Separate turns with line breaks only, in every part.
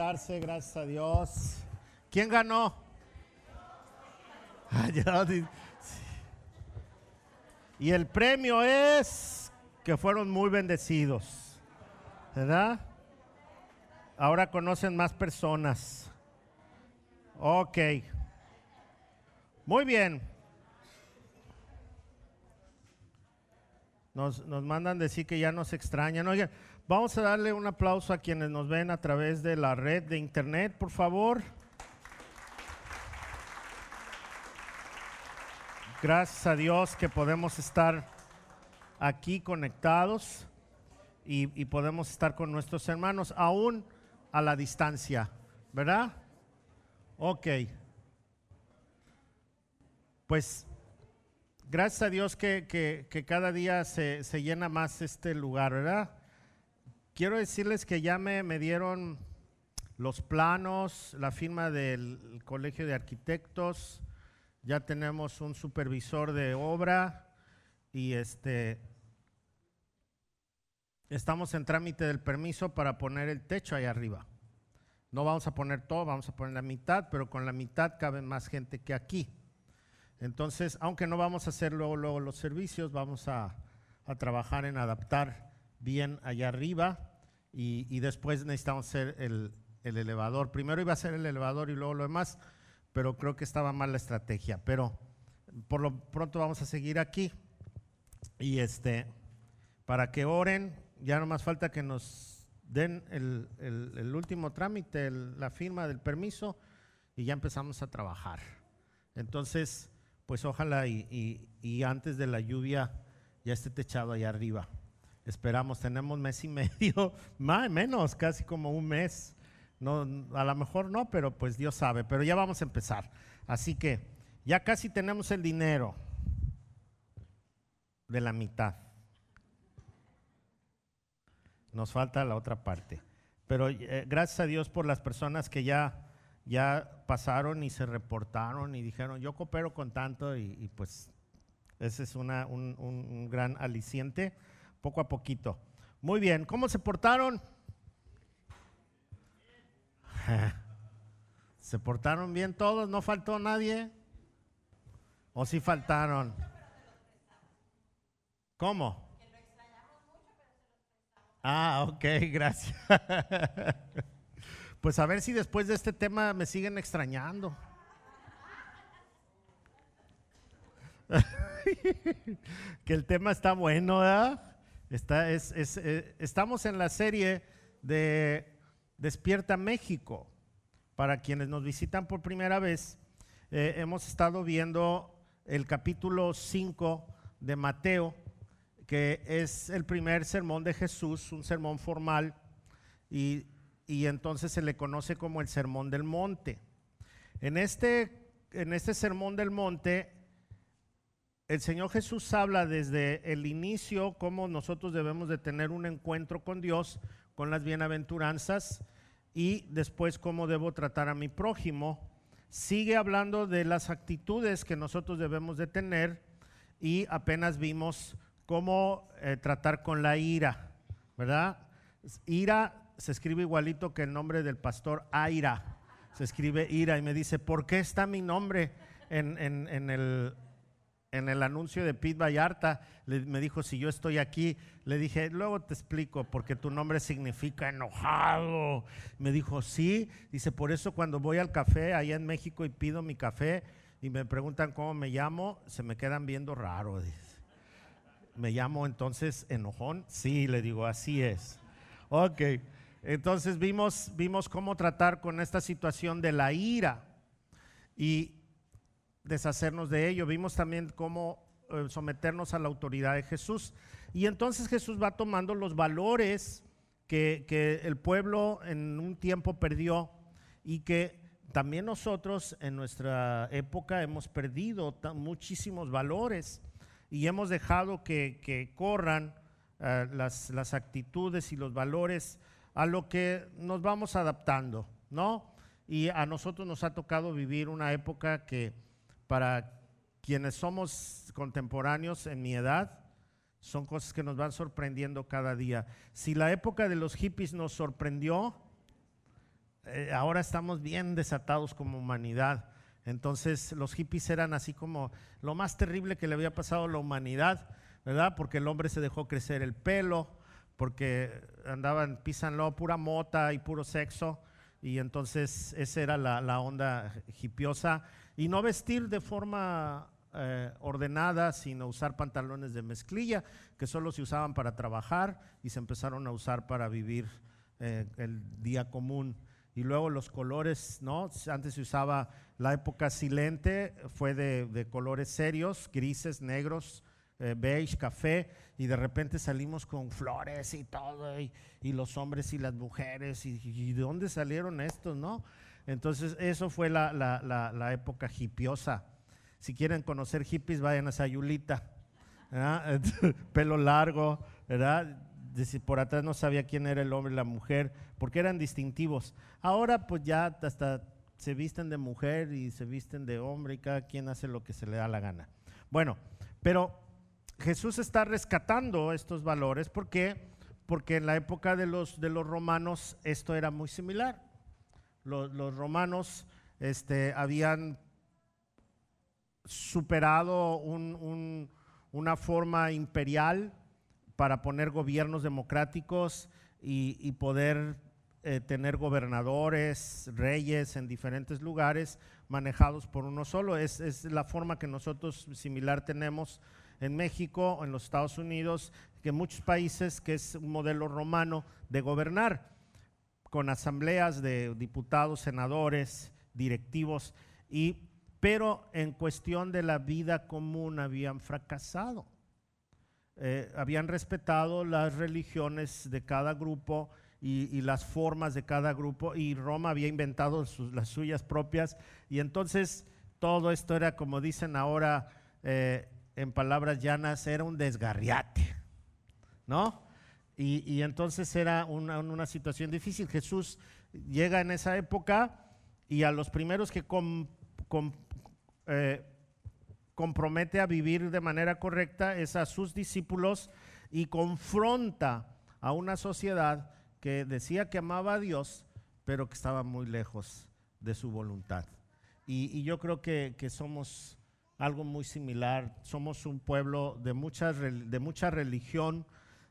gracias a Dios. ¿Quién ganó? Y el premio es que fueron muy bendecidos, ¿verdad? Ahora conocen más personas. Ok. Muy bien. Nos, nos mandan decir que ya nos extrañan. Oigan, vamos a darle un aplauso a quienes nos ven a través de la red de internet, por favor. Gracias a Dios que podemos estar aquí conectados y, podemos estar con nuestros hermanos aún a la distancia, ¿verdad? Ok. Pues gracias a Dios que, que- que cada día se, se llena más este lugar, ¿verdad? Quiero decirles que ya me, me dieron los planos, la firma del Colegio de Arquitectos, ya tenemos un supervisor de obra y este estamos en trámite del permiso para poner el techo ahí arriba. No vamos a poner todo, vamos a poner la mitad, pero con la mitad cabe más gente que aquí. Entonces, aunque no vamos a hacer luego, luego los servicios, vamos a, a trabajar en adaptar bien allá arriba y, después necesitamos hacer el, el elevador. Primero iba a ser el elevador y luego lo demás, pero creo que estaba mal la estrategia. Pero por lo pronto vamos a seguir aquí y este para que oren, ya no más falta que nos den el, el- último trámite, la firma del permiso y ya empezamos a trabajar. Entonces, pues ojalá y, y- y antes de la lluvia ya esté techado allá arriba. Esperamos, tenemos mes y medio, más menos, casi como un mes. No, a lo mejor no, pero pues Dios sabe, pero ya vamos a empezar. Así que ya casi tenemos el dinero de la mitad. Nos falta la otra parte. Pero eh, gracias a Dios por las personas que ya, ya pasaron y se reportaron y dijeron, yo coopero con tanto y, pues ese es una- un, un- un gran aliciente, poco a poquito. Muy bien, ¿cómo se portaron? ¿Se portaron bien todos? ¿No faltó nadie? ¿O sí faltaron? ¿Cómo? Ah, ok, gracias. Pues a ver si después de este tema me siguen extrañando. que el tema está bueno, ¿verdad? Eh, estamos en la serie de Despierta México. Para quienes nos visitan por primera vez, eh, hemos estado viendo el capítulo 5 de Mateo, que es el primer sermón de Jesús, un sermón formal, y, y entonces se le conoce como el Sermón del Monte. En este, en este Sermón del Monte, el Señor Jesús habla desde el inicio cómo nosotros debemos de tener un encuentro con Dios, con las bienaventuranzas, y después cómo debo tratar a mi prójimo. Sigue hablando de las actitudes que nosotros debemos de tener y apenas vimos cómo eh, tratar con la ira, ¿verdad? Ira se escribe igualito que el nombre del pastor Aira. Se escribe ira y me dice, ¿por qué está mi nombre en, en- en el, en el anuncio de Pete Vallarta? Le- me dijo, si yo estoy aquí, le dije, luego te explico, porque tu nombre significa enojado. Me dijo, sí, dice, por eso cuando voy al café allá en México y pido mi café y me preguntan cómo me llamo, se me quedan viendo raro. dice. Me llamo entonces enojón. Sí, le digo, así es. Ok, entonces vimos, vimos cómo tratar con esta situación de la ira y deshacernos de ello. Vimos también cómo eh, someternos a la autoridad de Jesús. Y entonces Jesús va tomando los valores que, que el pueblo en un tiempo perdió y que también nosotros en nuestra época hemos perdido muchísimos valores y hemos dejado que, que corran eh, las, las actitudes y los valores a lo que nos vamos adaptando, ¿no? Y a nosotros nos ha tocado vivir una época que para quienes somos contemporáneos en mi edad, son cosas que nos van sorprendiendo cada día. Si la época de los hippies nos sorprendió, eh, ahora estamos bien desatados como humanidad. Entonces los hippies eran así como lo más terrible que le había pasado a la humanidad, ¿verdad? Porque el hombre se dejó crecer el pelo, porque andaban, pisanlo, pura mota y puro sexo. Y entonces esa era la, onda hipiosa. Y no vestir de forma eh, ordenada, sino usar pantalones de mezclilla, que solo se usaban para trabajar y se empezaron a usar para vivir eh, el día común y luego los colores, ¿no? Antes se usaba la época silente, fue de, colores serios, grises, negros, eh, beige, café, y de repente salimos con flores y todo, y, los hombres y las mujeres, y, de dónde salieron estos, no? Entonces, eso fue la, la, época hippiosa. Si quieren conocer hippies, vayan a Sayulita, pelo largo, ¿verdad? por atrás no sabía quién era el hombre y la mujer, porque eran distintivos. Ahora pues ya hasta se visten de mujer y se visten de hombre y cada quien hace lo que se le da la gana. Bueno, pero Jesús está rescatando estos valores, ¿por qué? Porque en la época de los, de los romanos esto era muy similar. Los, romanos este, habían superado una forma imperial para poner gobiernos democráticos y, poder eh, tener gobernadores, reyes en diferentes lugares manejados por uno solo. Es, la forma que nosotros similar tenemos en México, en los Estados Unidos, que en muchos países, que es un modelo romano de gobernar, con asambleas de diputados, senadores, directivos, y, pero en cuestión de la vida común habían fracasado. Eh, habían respetado las religiones de cada grupo y, las formas de cada grupo y Roma había inventado las suyas propias y entonces todo esto era como dicen ahora eh, en palabras llanas, era un desgarriate, ¿no? Y, entonces era una, situación difícil. Jesús llega en esa época y a los primeros que eh, compromete a vivir de manera correcta es a sus discípulos y confronta a una sociedad que decía que amaba a Dios, pero que estaba muy lejos de su voluntad. Y, yo creo que, somos algo muy similar. Somos un pueblo de mucha, de mucha religión,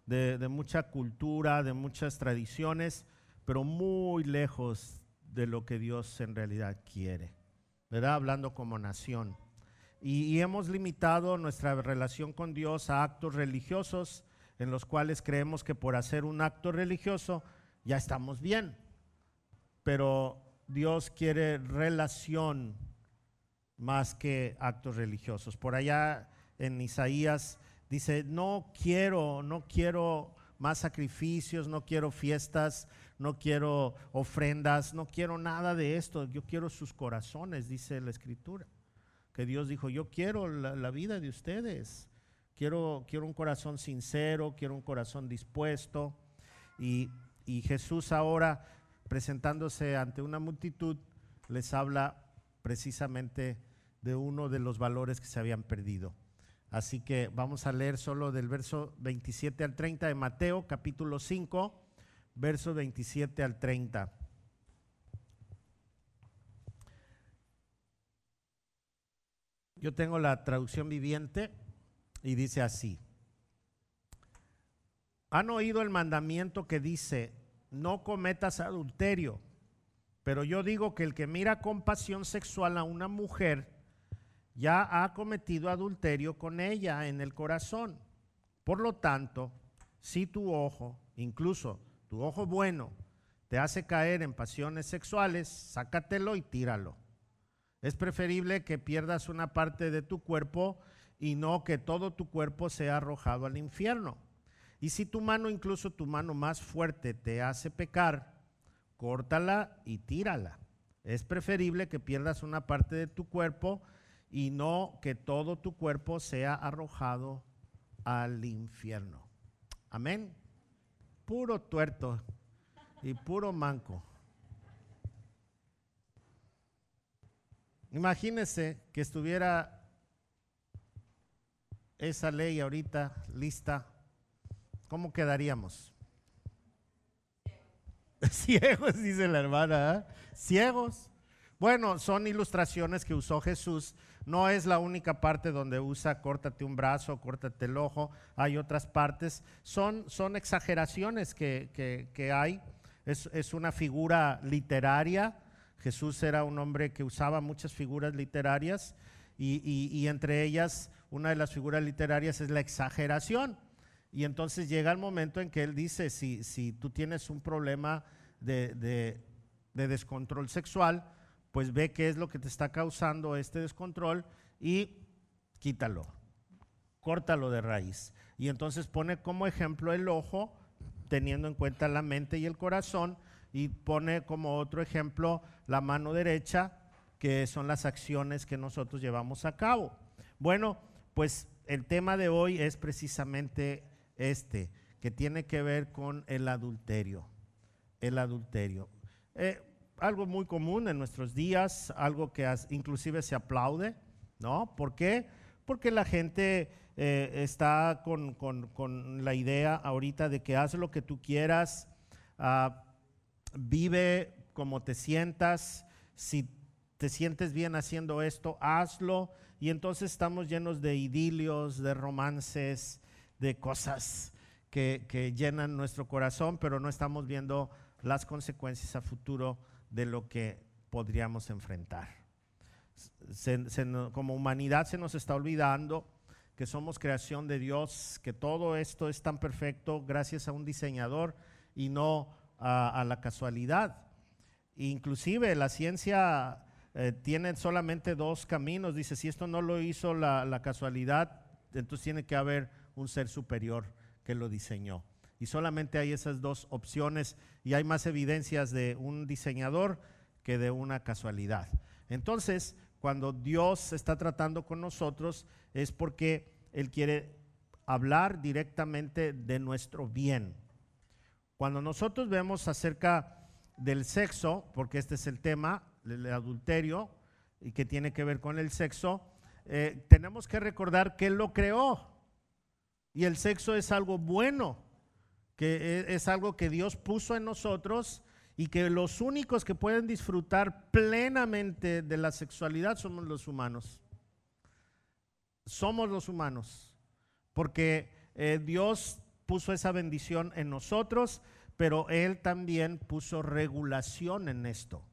de, mucha cultura, de muchas tradiciones, pero muy lejos de lo que Dios en realidad quiere. ¿Verdad? Hablando como nación. Y, hemos limitado nuestra relación con Dios a actos religiosos en los cuales creemos que por hacer un acto religioso ya estamos bien. Pero Dios quiere relación más que actos religiosos. Por allá en Isaías dice, no quiero, no quiero más sacrificios, no quiero fiestas, no quiero ofrendas, no quiero nada de esto, yo quiero sus corazones, dice la escritura que Dios dijo, yo quiero la, vida de ustedes, quiero, quiero un corazón sincero, quiero un corazón dispuesto. Y, y Jesús ahora, presentándose ante una multitud, les habla precisamente de uno de los valores que se habían perdido. Así que vamos a leer solo del verso 27 al 30 de Mateo, capítulo 5, verso 27 al 30. Yo tengo la traducción viviente y dice así. Han oído el mandamiento que dice, no cometas adulterio, pero yo digo que el que mira con pasión sexual a una mujer ya ha cometido adulterio con ella en el corazón. Por lo tanto, si tu ojo, incluso tu ojo bueno, te hace caer en pasiones sexuales, sácatelo y tíralo. Es preferible que pierdas una parte de tu cuerpo y no que todo tu cuerpo sea arrojado al infierno. Y si tu mano, incluso tu mano más fuerte, te hace pecar, córtala y tírala. Es preferible que pierdas una parte de tu cuerpo y no que todo tu cuerpo sea arrojado al infierno. Amén. Puro tuerto y puro manco. Imagínese que estuviera esa ley ahorita lista, ¿cómo quedaríamos? Ciegos, dice la hermana. ¿eh? Ciegos. Bueno, son ilustraciones que usó Jesús. No es la única parte donde usa córtate un brazo, córtate el ojo. Hay otras partes. Son, son exageraciones que, que, hay. Es, es, una figura literaria. Jesús era un hombre que usaba muchas figuras literarias y, y entre ellas una de las figuras literarias es la exageración. Y entonces llega el momento en que él dice, si, si tú tienes un problema de, descontrol sexual, pues ve qué es lo que te está causando este descontrol y quítalo, córtalo de raíz. Y entonces pone como ejemplo el ojo, teniendo en cuenta la mente y el corazón, y pone como otro ejemplo la mano derecha, que son las acciones que nosotros llevamos a cabo. Bueno, pues el tema de hoy es precisamente este, que tiene que ver con el adulterio. El adulterio. Eh, algo muy común en nuestros días, algo que inclusive se aplaude, ¿no? ¿Por qué? Porque la gente eh, está con, la idea ahorita de que haz lo que tú quieras, ah, vive como te sientas, si te sientes bien haciendo esto, hazlo. Y entonces estamos llenos de idilios, de romances, de cosas que, llenan nuestro corazón, pero no estamos viendo las consecuencias a futuro de lo que podríamos enfrentar. como humanidad se nos está olvidando que somos creación de Dios, que todo esto es tan perfecto gracias a un diseñador y no a, la casualidad. Inclusive la ciencia eh, tiene solamente dos caminos. Dice, si esto no lo hizo la casualidad, entonces tiene que haber un ser superior que lo diseñó. Y solamente hay esas dos opciones y hay más evidencias de un diseñador que de una casualidad. Entonces, cuando Dios está tratando con nosotros es porque Él quiere hablar directamente de nuestro bien. Cuando nosotros vemos acerca del sexo, porque este es el tema, el adulterio, y que tiene que ver con el sexo, eh, tenemos que recordar que Él lo creó. Y el sexo es algo bueno, que e, es algo que Dios puso en nosotros y que los únicos que pueden disfrutar plenamente de la sexualidad somos los humanos. Somos los humanos, porque eh, Dios puso esa bendición en nosotros, pero Él también puso regulación en esto,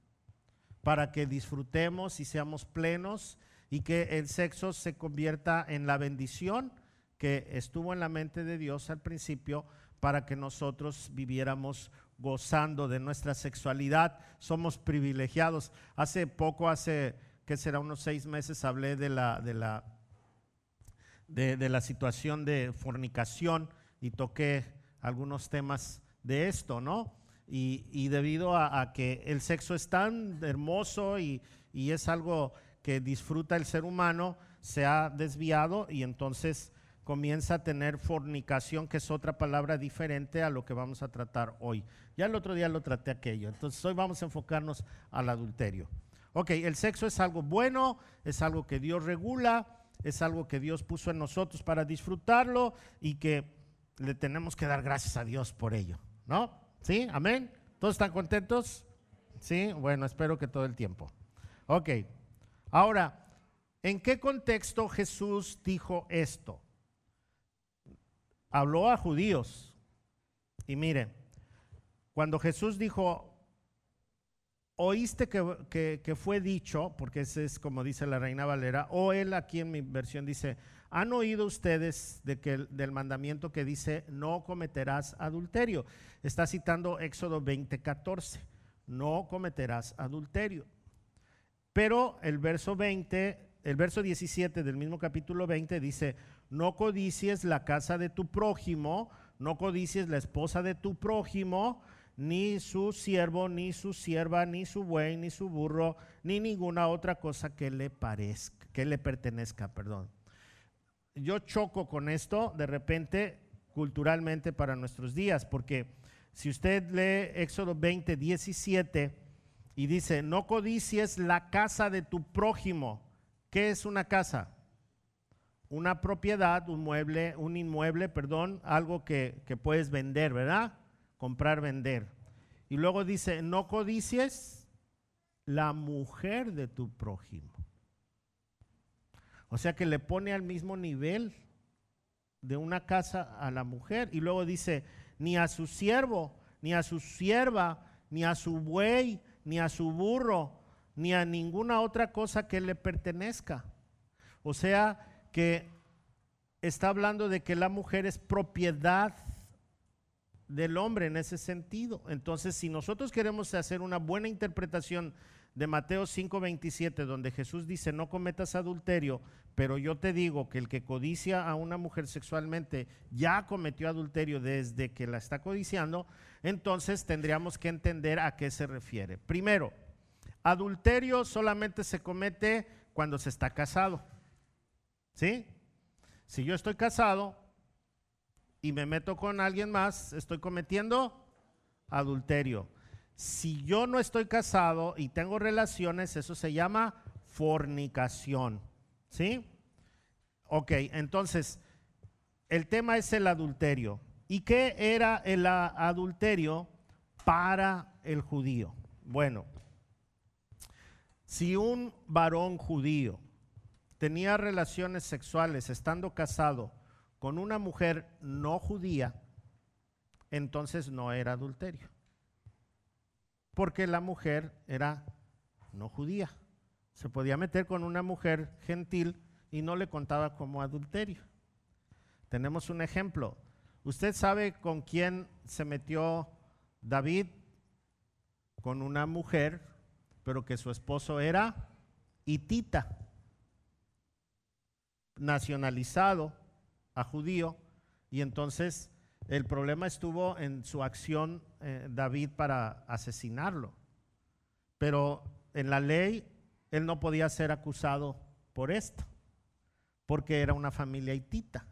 para que disfrutemos y seamos plenos y que el sexo se convierta en la bendición que estuvo en la mente de Dios al principio para que nosotros viviéramos gozando de nuestra sexualidad. Somos privilegiados. Hace poco, hace que será unos seis meses, hablé de la, de la, de, la situación de fornicación y toqué algunos temas de esto, ¿no? Y, debido a, que el sexo es tan hermoso y, y es algo que disfruta el ser humano, se ha desviado y entonces comienza a tener fornicación, que es otra palabra diferente a lo que vamos a tratar hoy. Ya el otro día lo traté aquello, entonces hoy vamos a enfocarnos al adulterio. Ok, el sexo es algo bueno, es algo que Dios regula, es algo que Dios puso en nosotros para disfrutarlo y que le tenemos que dar gracias a Dios por ello, ¿no? ¿Sí? Amén. ¿Todos están contentos? Sí, bueno, espero que todo el tiempo. Ok, ahora, ¿en qué contexto Jesús dijo esto? Habló a judíos. Y mire, cuando Jesús dijo, oíste que, fue dicho, porque ese es como dice la reina Valera, o él aquí en mi versión dice, han oído ustedes de que, del mandamiento que dice, no cometerás adulterio. Está citando Éxodo 20, 14, no cometerás adulterio. Pero el verso 20, el verso 17 del mismo capítulo 20 dice, no codicies la casa de tu prójimo, no codicies la esposa de tu prójimo, ni su siervo, ni su sierva, ni su buey, ni su burro, ni ninguna otra cosa que le parezca, que le pertenezca, perdón. Yo choco con esto de repente culturalmente para nuestros días, porque si usted lee Éxodo 20, 17 y dice, no codicies la casa de tu prójimo, ¿qué es una casa? Una propiedad, un mueble, un inmueble, perdón, algo que, puedes vender, ¿verdad? Comprar, vender. Y luego dice, no codicies la mujer de tu prójimo. O sea que le pone al mismo nivel de una casa a la mujer. Y luego dice, ni a su siervo, ni a su sierva, ni a su buey, ni a su burro, ni a ninguna otra cosa que le pertenezca. O sea que está hablando de que la mujer es propiedad del hombre en ese sentido. Entonces, si nosotros queremos hacer una buena interpretación de Mateo 5:27, donde Jesús dice, no cometas adulterio, pero yo te digo que el que codicia a una mujer sexualmente ya cometió adulterio desde que la está codiciando, entonces tendríamos que entender a qué se refiere. Primero, adulterio solamente se comete cuando se está casado. ¿Sí? Si yo estoy casado y me meto con alguien más, estoy cometiendo adulterio. Si yo no estoy casado y tengo relaciones, eso se llama fornicación. ¿Sí? Ok, entonces, el tema es el adulterio. ¿Y qué era el adulterio para el judío? Bueno, si un varón judío tenía relaciones sexuales estando casado con una mujer no judía, entonces no era adulterio. Porque la mujer era no judía se podía meter con una mujer gentil y no le contaba como adulterio. Tenemos un ejemplo. ¿Usted sabe con quién se metió David? Con una mujer, pero que su esposo era hitita, nacionalizado a judío, y entonces el problema estuvo en su acción eh, David para asesinarlo. Pero en la ley él no podía ser acusado por esto, porque era una familia hitita.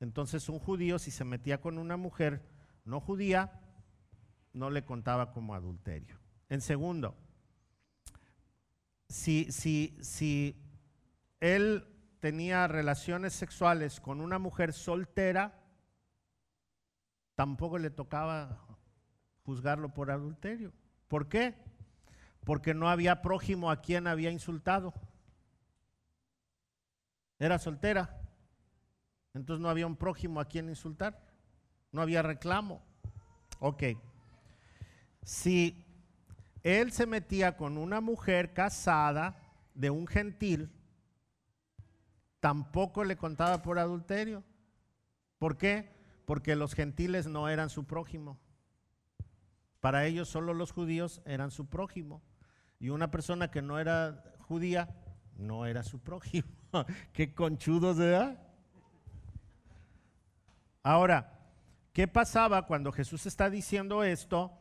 Entonces un judío si se metía con una mujer no judía, no le contaba como adulterio. En segundo, si, si, si él tenía relaciones sexuales con una mujer soltera, tampoco le tocaba juzgarlo por adulterio. ¿Por qué? porque no había prójimo a quien había insultado. Era soltera. Entonces no había un prójimo a quien insultar. No había reclamo. Ok. Si él se metía con una mujer casada de un gentil, tampoco le contaba por adulterio. ¿Por qué? Porque los gentiles no eran su prójimo. Para ellos solo los judíos eran su prójimo. Y una persona que no era judía no era su prójimo. Qué conchudos, ¿verdad? Ahora, ¿qué pasaba cuando Jesús está diciendo esto?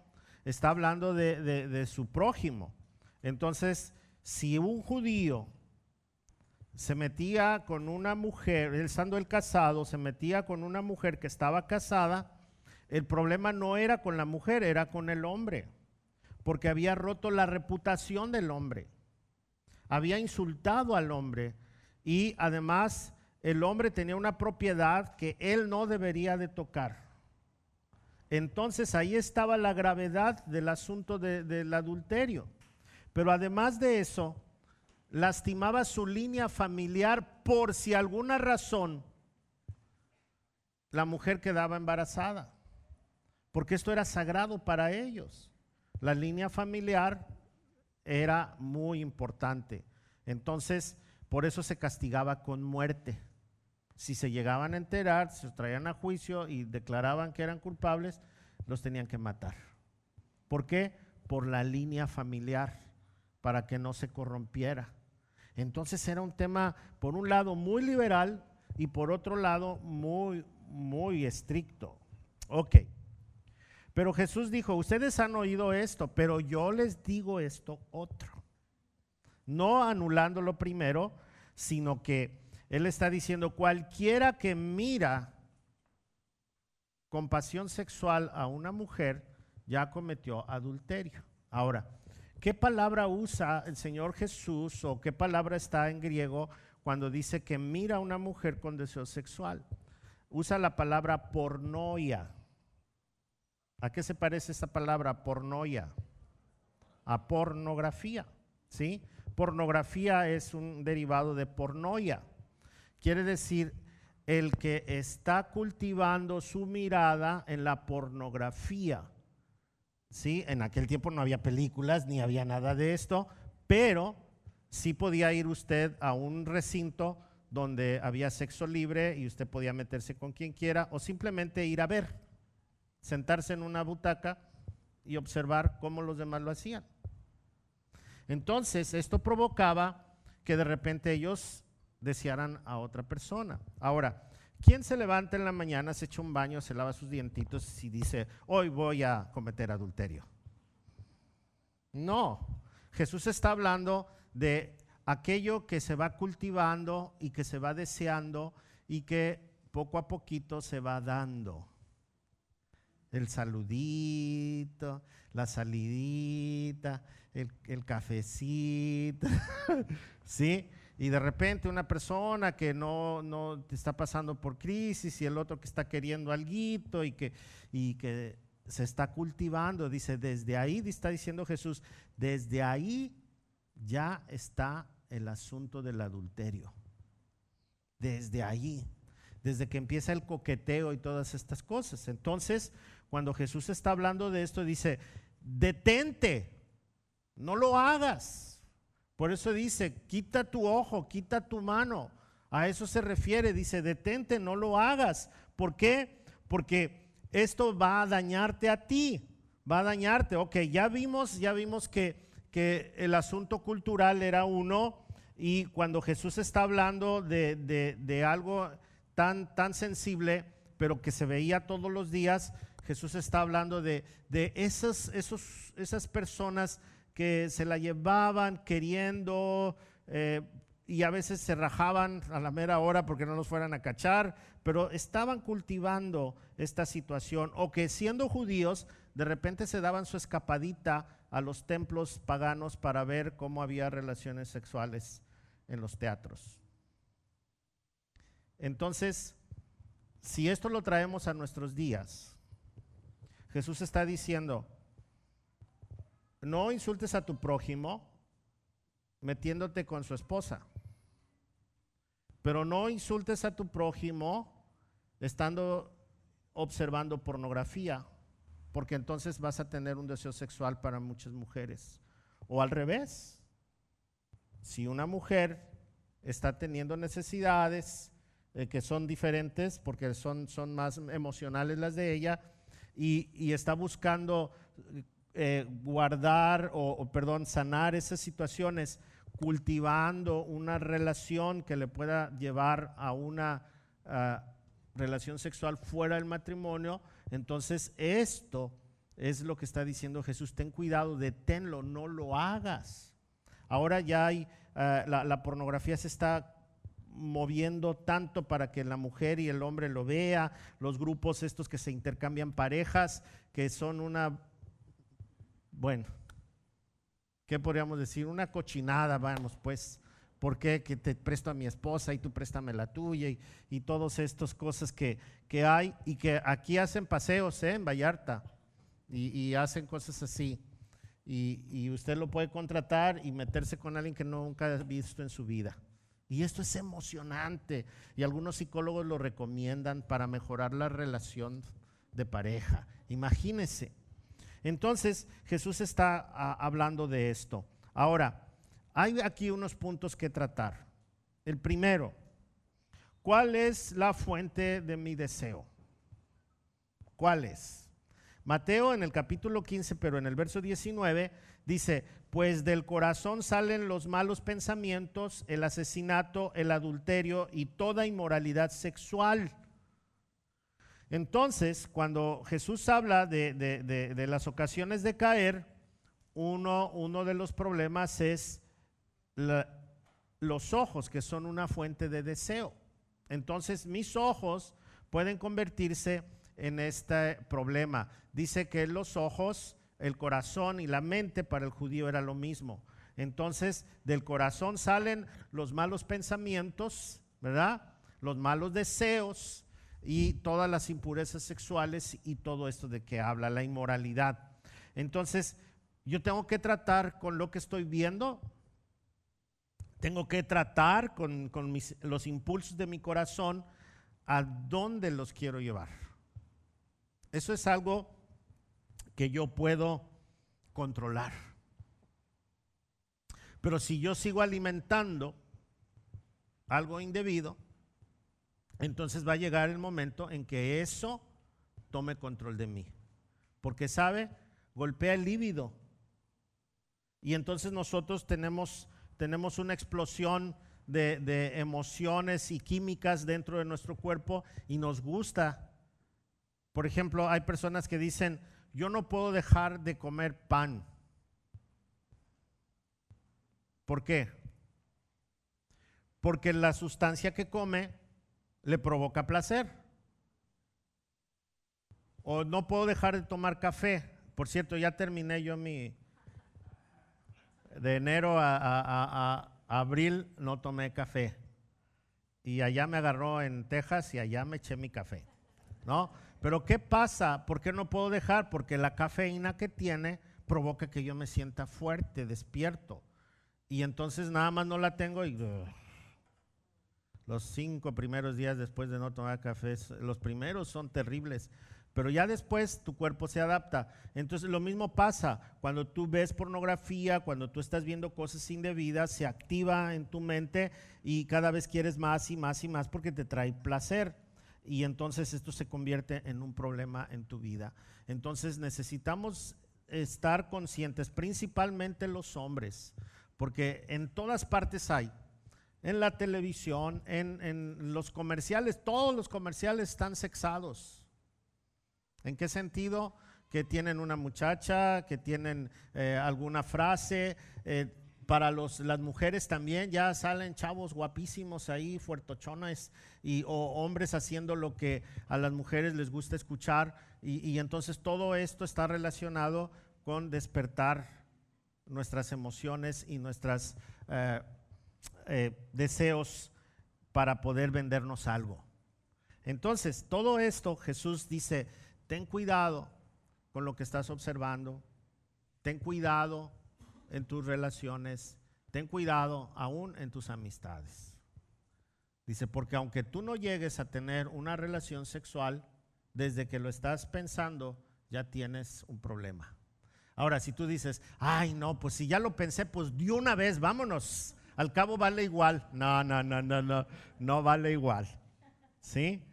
Está hablando de, de su prójimo. Entonces, si un judío se metía con una mujer, él estando el casado, se metía con una mujer que estaba casada, el problema no era con la mujer, era con el hombre porque había roto la reputación del hombre, había insultado al hombre y además el hombre tenía una propiedad que él no debería de tocar. Entonces ahí estaba la gravedad del asunto del adulterio. Pero además de eso, lastimaba su línea familiar por si alguna razón la mujer quedaba embarazada, porque esto era sagrado para ellos. La línea familiar era muy importante. Entonces, por eso se castigaba con muerte. Si se llegaban a enterar, se traían a juicio y declaraban que eran culpables, los tenían que matar. ¿Por qué? Por la línea familiar, para que no se corrompiera. Entonces era un tema, por un lado, muy liberal y por otro lado, muy, muy estricto. Ok. Pero Jesús dijo, ustedes han oído esto, pero yo les digo esto otro. No anulando lo primero, sino que Él está diciendo, cualquiera que mira con pasión sexual a una mujer, ya cometió adulterio. Ahora, ¿qué palabra usa el Señor Jesús o qué palabra está en griego cuando dice que mira a una mujer con deseo sexual? Usa la palabra pornoia. ¿A qué se parece esa palabra pornoia? A pornografía, ¿sí? Pornografía es un derivado de pornoia. Quiere decir el que está cultivando su mirada en la pornografía. ¿Sí? En aquel tiempo no había películas ni había nada de esto, pero sí podía ir usted a un recinto donde había sexo libre y usted podía meterse con quien quiera o simplemente ir a ver, sentarse en una butaca y observar cómo los demás lo hacían. Entonces, esto provocaba que de repente ellos desearan a otra persona. Ahora, ¿quién se levanta en la mañana, se echa un baño, se lava sus dientitos y dice, hoy voy a cometer adulterio? No, Jesús está hablando de aquello que se va cultivando y que se va deseando y que poco a poquito se va dando. El saludito, la salidita, el, el cafecito, ¿sí? Y de repente una persona que no, no está pasando por crisis y el otro que está queriendo algo y que, y que se está cultivando, dice, desde ahí, está diciendo Jesús, desde ahí ya está el asunto del adulterio. Desde allí, desde que empieza el coqueteo y todas estas cosas. Entonces, cuando Jesús está hablando de esto, dice, detente, no lo hagas. Por eso dice, quita tu ojo, quita tu mano. A eso se refiere, dice, detente, no lo hagas. ¿Por qué? Porque esto va a dañarte a ti, va a dañarte. Ok, ya vimos, ya vimos que que el asunto cultural era uno y cuando Jesús está hablando de, algo tan, tan sensible, pero que se veía todos los días, Jesús está hablando de, esas, esos, esas personas que se la llevaban queriendo eh, y a veces se rajaban a la mera hora porque no los fueran a cachar, pero estaban cultivando esta situación o que siendo judíos de repente se daban su escapadita a los templos paganos para ver cómo había relaciones sexuales en los teatros. Entonces, si esto lo traemos a nuestros días, Jesús está diciendo, no insultes a tu prójimo metiéndote con su esposa, pero no insultes a tu prójimo estando observando pornografía porque entonces vas a tener un deseo sexual para muchas mujeres. O al revés, si una mujer está teniendo necesidades eh, que son diferentes, porque son, son más emocionales las de ella, y, está buscando eh, guardar o, perdón, sanar esas situaciones, cultivando una relación que le pueda llevar a una relación sexual fuera del matrimonio, entonces, esto es lo que está diciendo Jesús. Ten cuidado, deténlo, no lo hagas. Ahora ya hay, eh, la, pornografía se está moviendo tanto para que la mujer y el hombre lo vea, los grupos estos que se intercambian parejas, que son una, bueno, ¿qué podríamos decir? Una cochinada, vamos, pues, ¿Por qué? Que te presto a mi esposa y tú préstame la tuya y, y todas estas cosas que, hay y que aquí hacen paseos ¿eh? en Vallarta y, hacen cosas así. Y, usted lo puede contratar y meterse con alguien que nunca ha visto en su vida. Y esto es emocionante y algunos psicólogos lo recomiendan para mejorar la relación de pareja. Imagínese. Entonces Jesús está hablando de esto. Ahora, hay aquí unos puntos que tratar. El primero, ¿cuál es la fuente de mi deseo? ¿Cuál es? Mateo en el capítulo 15, pero en el verso 19, dice, pues del corazón salen los malos pensamientos, el asesinato, el adulterio y toda inmoralidad sexual. Entonces, cuando Jesús habla de, las ocasiones de caer, uno, uno de los problemas es los ojos, que son una fuente de deseo. Entonces mis ojos pueden convertirse en este problema. Dice que los ojos, el corazón y la mente para el judío era lo mismo. Entonces del corazón salen los malos pensamientos, ¿verdad? Los malos deseos. Y todas las impurezas sexuales y todo esto de que habla la inmoralidad. Entonces, yo tengo que tratar con lo que estoy viendo, tengo que tratar con, los impulsos de mi corazón a dónde los quiero llevar. Eso es algo que yo puedo controlar. Pero si yo sigo alimentando algo indebido, entonces va a llegar el momento en que eso tome control de mí. Porque, ¿sabe? Golpea el líbido. Y entonces nosotros tenemos, tenemos una explosión de, de, emociones y químicas dentro de nuestro cuerpo y nos gusta. Por ejemplo, hay personas que dicen, yo no puedo dejar de comer pan. ¿Por qué? Porque la sustancia que come le provoca placer. O no puedo dejar de tomar café. Por cierto, ya terminé yo mi... De enero a, abril no tomé café. Y allá me agarró en Texas y allá me eché mi café. ¿No? Pero ¿qué pasa? ¿Por qué no puedo dejar? Porque la cafeína que tiene provoca que yo me sienta fuerte, despierto. Y entonces nada más no la tengo y los cinco primeros días después de no tomar café, los primeros son terribles, pero ya después tu cuerpo se adapta. Entonces lo mismo pasa cuando tú ves pornografía, cuando tú estás viendo cosas indebidas, se activa en tu mente y cada vez quieres más y más y más porque te trae placer. Y entonces esto se convierte en un problema en tu vida. Entonces necesitamos estar conscientes, principalmente los hombres, porque en todas partes hay en la televisión, en, los comerciales, todos los comerciales están sexados. ¿En qué sentido? Que tienen una muchacha, que tienen eh, alguna frase. Eh, para las mujeres también ya salen chavos guapísimos ahí, fuertochones, y, o hombres haciendo lo que a las mujeres les gusta escuchar. Y, entonces todo esto está relacionado con despertar nuestras emociones y nuestras eh, eh, deseos para poder vendernos algo. Entonces, todo esto Jesús dice, ten cuidado con lo que estás observando, ten cuidado en tus relaciones, ten cuidado aún en tus amistades. Dice, porque aunque tú no llegues a tener una relación sexual, desde que lo estás pensando, ya tienes un problema. Ahora, si tú dices, ay, no, pues si ya lo pensé, pues de una vez, vámonos al cabo vale igual. No, no, no, no, no, no vale igual. ¿Sí?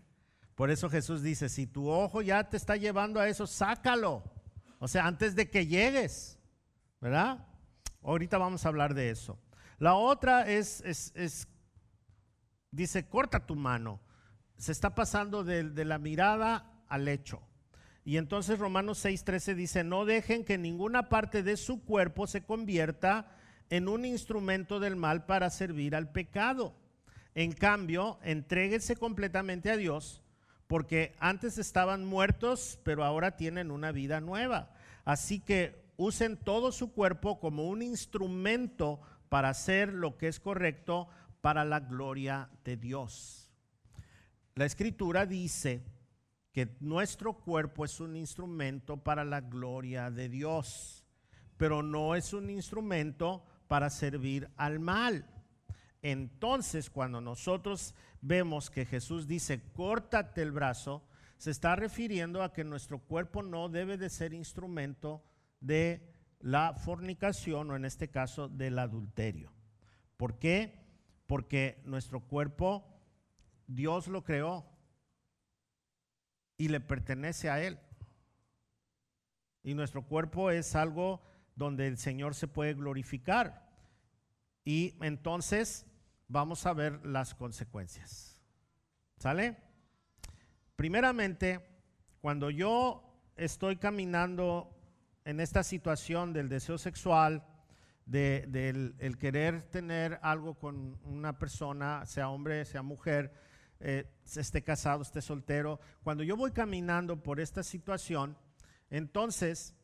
Por eso Jesús dice, si tu ojo ya te está llevando a eso, sácalo. O sea, antes de que llegues, ¿verdad? Ahorita vamos a hablar de eso. La otra es, es, dice, corta tu mano. Se está pasando de, de la mirada al hecho. Y entonces Romanos 6:13 dice, no dejen que ninguna parte de su cuerpo se convierta en un instrumento del mal para servir al pecado. En cambio, entréguense completamente a Dios, porque antes estaban muertos, pero ahora tienen una vida nueva. Así que usen todo su cuerpo como un instrumento para hacer lo que es correcto para la gloria de Dios. La escritura dice que nuestro cuerpo es un instrumento para la gloria de Dios, pero no es un instrumento para servir al mal. Entonces, cuando nosotros vemos que Jesús dice, córtate el brazo, se está refiriendo a que nuestro cuerpo no debe de ser instrumento de la fornicación o en este caso del adulterio. ¿Por qué? Porque nuestro cuerpo Dios lo creó y le pertenece a Él. Y nuestro cuerpo es algo donde el Señor se puede glorificar. Y entonces vamos a ver las consecuencias. ¿Sale? Primeramente, cuando yo estoy caminando en esta situación del deseo sexual, del el querer tener algo con una persona, sea hombre, sea mujer, eh, esté casado, esté soltero, cuando yo voy caminando por esta situación, entonces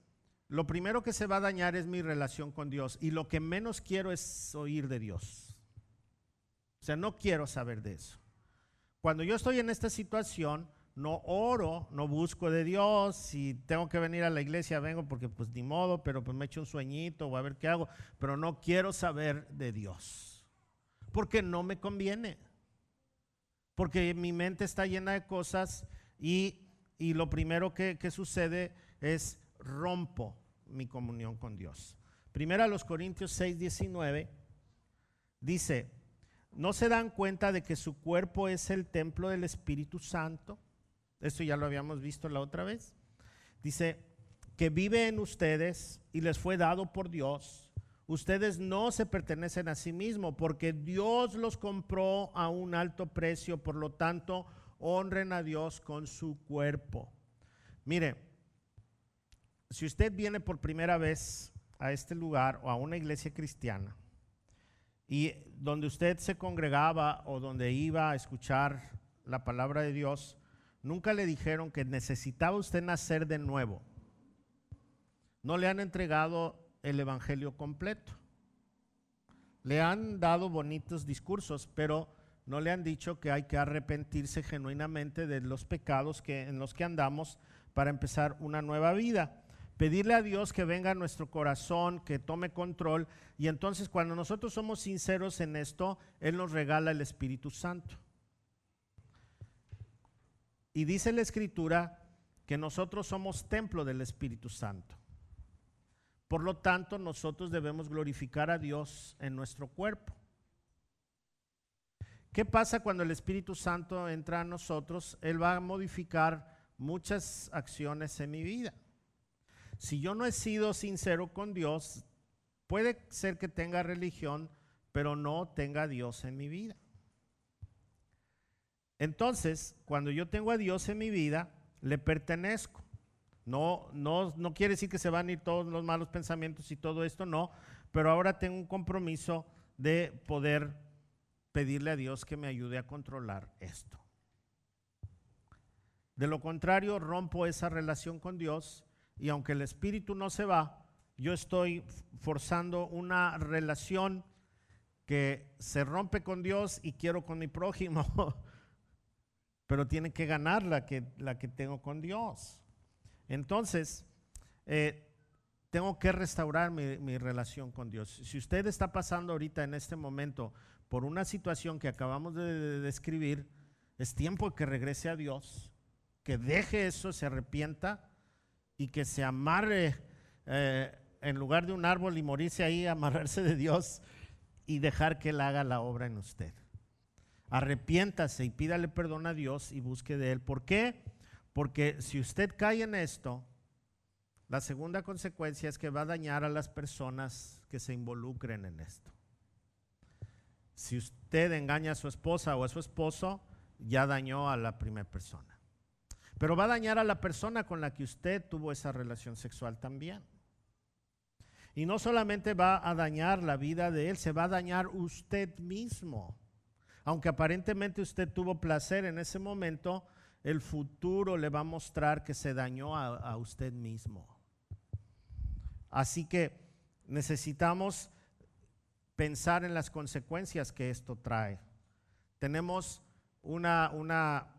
lo primero que se va a dañar es mi relación con Dios y lo que menos quiero es oír de Dios. O sea, no quiero saber de eso. cuando yo estoy en esta situación, no oro, no busco de Dios, si tengo que venir a la iglesia vengo porque pues ni modo, pero pues me echo un sueñito o a ver qué hago, pero no quiero saber de Dios, porque no me conviene, porque mi mente está llena de cosas y, lo primero que, que sucede es rompo mi comunión con Dios. Primero a los Corintios 6, 19 dice, ¿no se dan cuenta de que su cuerpo es el templo del Espíritu Santo? Esto ya lo habíamos visto la otra vez. Dice que vive en ustedes y les fue dado por Dios. Ustedes no se pertenecen a sí mismos porque Dios los compró a un alto precio. Por lo tanto, honren a Dios con su cuerpo. Mire, si usted viene por primera vez a este lugar o a una iglesia cristiana y donde usted se congregaba o donde iba a escuchar la palabra de Dios, Nunca le dijeron que necesitaba usted nacer de nuevo. No le han entregado el Evangelio completo. Le han dado bonitos discursos, pero no le han dicho que hay que arrepentirse genuinamente de los pecados en los que andamos para empezar una nueva vida. Pedirle a Dios que venga a nuestro corazón, que tome control. Y entonces cuando nosotros somos sinceros en esto, Él nos regala el Espíritu Santo. Y dice la escritura que nosotros somos templo del Espíritu Santo. Por lo tanto, nosotros debemos glorificar a Dios en nuestro cuerpo. ¿Qué pasa cuando el Espíritu Santo entra a nosotros? Él va a modificar muchas acciones en mi vida. Si yo no he sido sincero con Dios, puede ser que tenga religión, pero no tenga Dios en mi vida. Entonces, cuando yo tengo a Dios en mi vida, le pertenezco. No, no, no quiere decir que se van a ir todos los malos pensamientos y todo esto, no, pero ahora tengo un compromiso de poder pedirle a Dios que me ayude a controlar esto. De lo contrario, rompo esa relación con Dios y aunque el espíritu no se va, yo estoy forzando una relación que se rompe con Dios y quiero con mi prójimo. pero tiene que ganar la que, la que tengo con Dios. Entonces, eh, tengo que restaurar mi, relación con Dios. Si usted está pasando ahorita en este momento por una situación que acabamos de, describir, es tiempo que regrese a Dios, que deje eso, se arrepienta y que se amarre eh, en lugar de un árbol y morirse ahí, amarrarse de Dios y dejar que Él haga la obra en usted arrepiéntase y pídale perdón a Dios y busque de Él. ¿Por qué? Porque si usted cae en esto, la segunda consecuencia es que va a dañar a las personas que se involucren en esto. Si usted engaña a su esposa o a su esposo, ya dañó a la primera persona. Pero va a dañar a la persona con la que usted tuvo esa relación sexual también. Y no solamente va a dañar la vida de él, se va a dañar usted mismo. Aunque aparentemente usted tuvo placer en ese momento, el futuro le va a mostrar que se dañó a, usted mismo. Así que necesitamos pensar en las consecuencias que esto trae. Tenemos una, una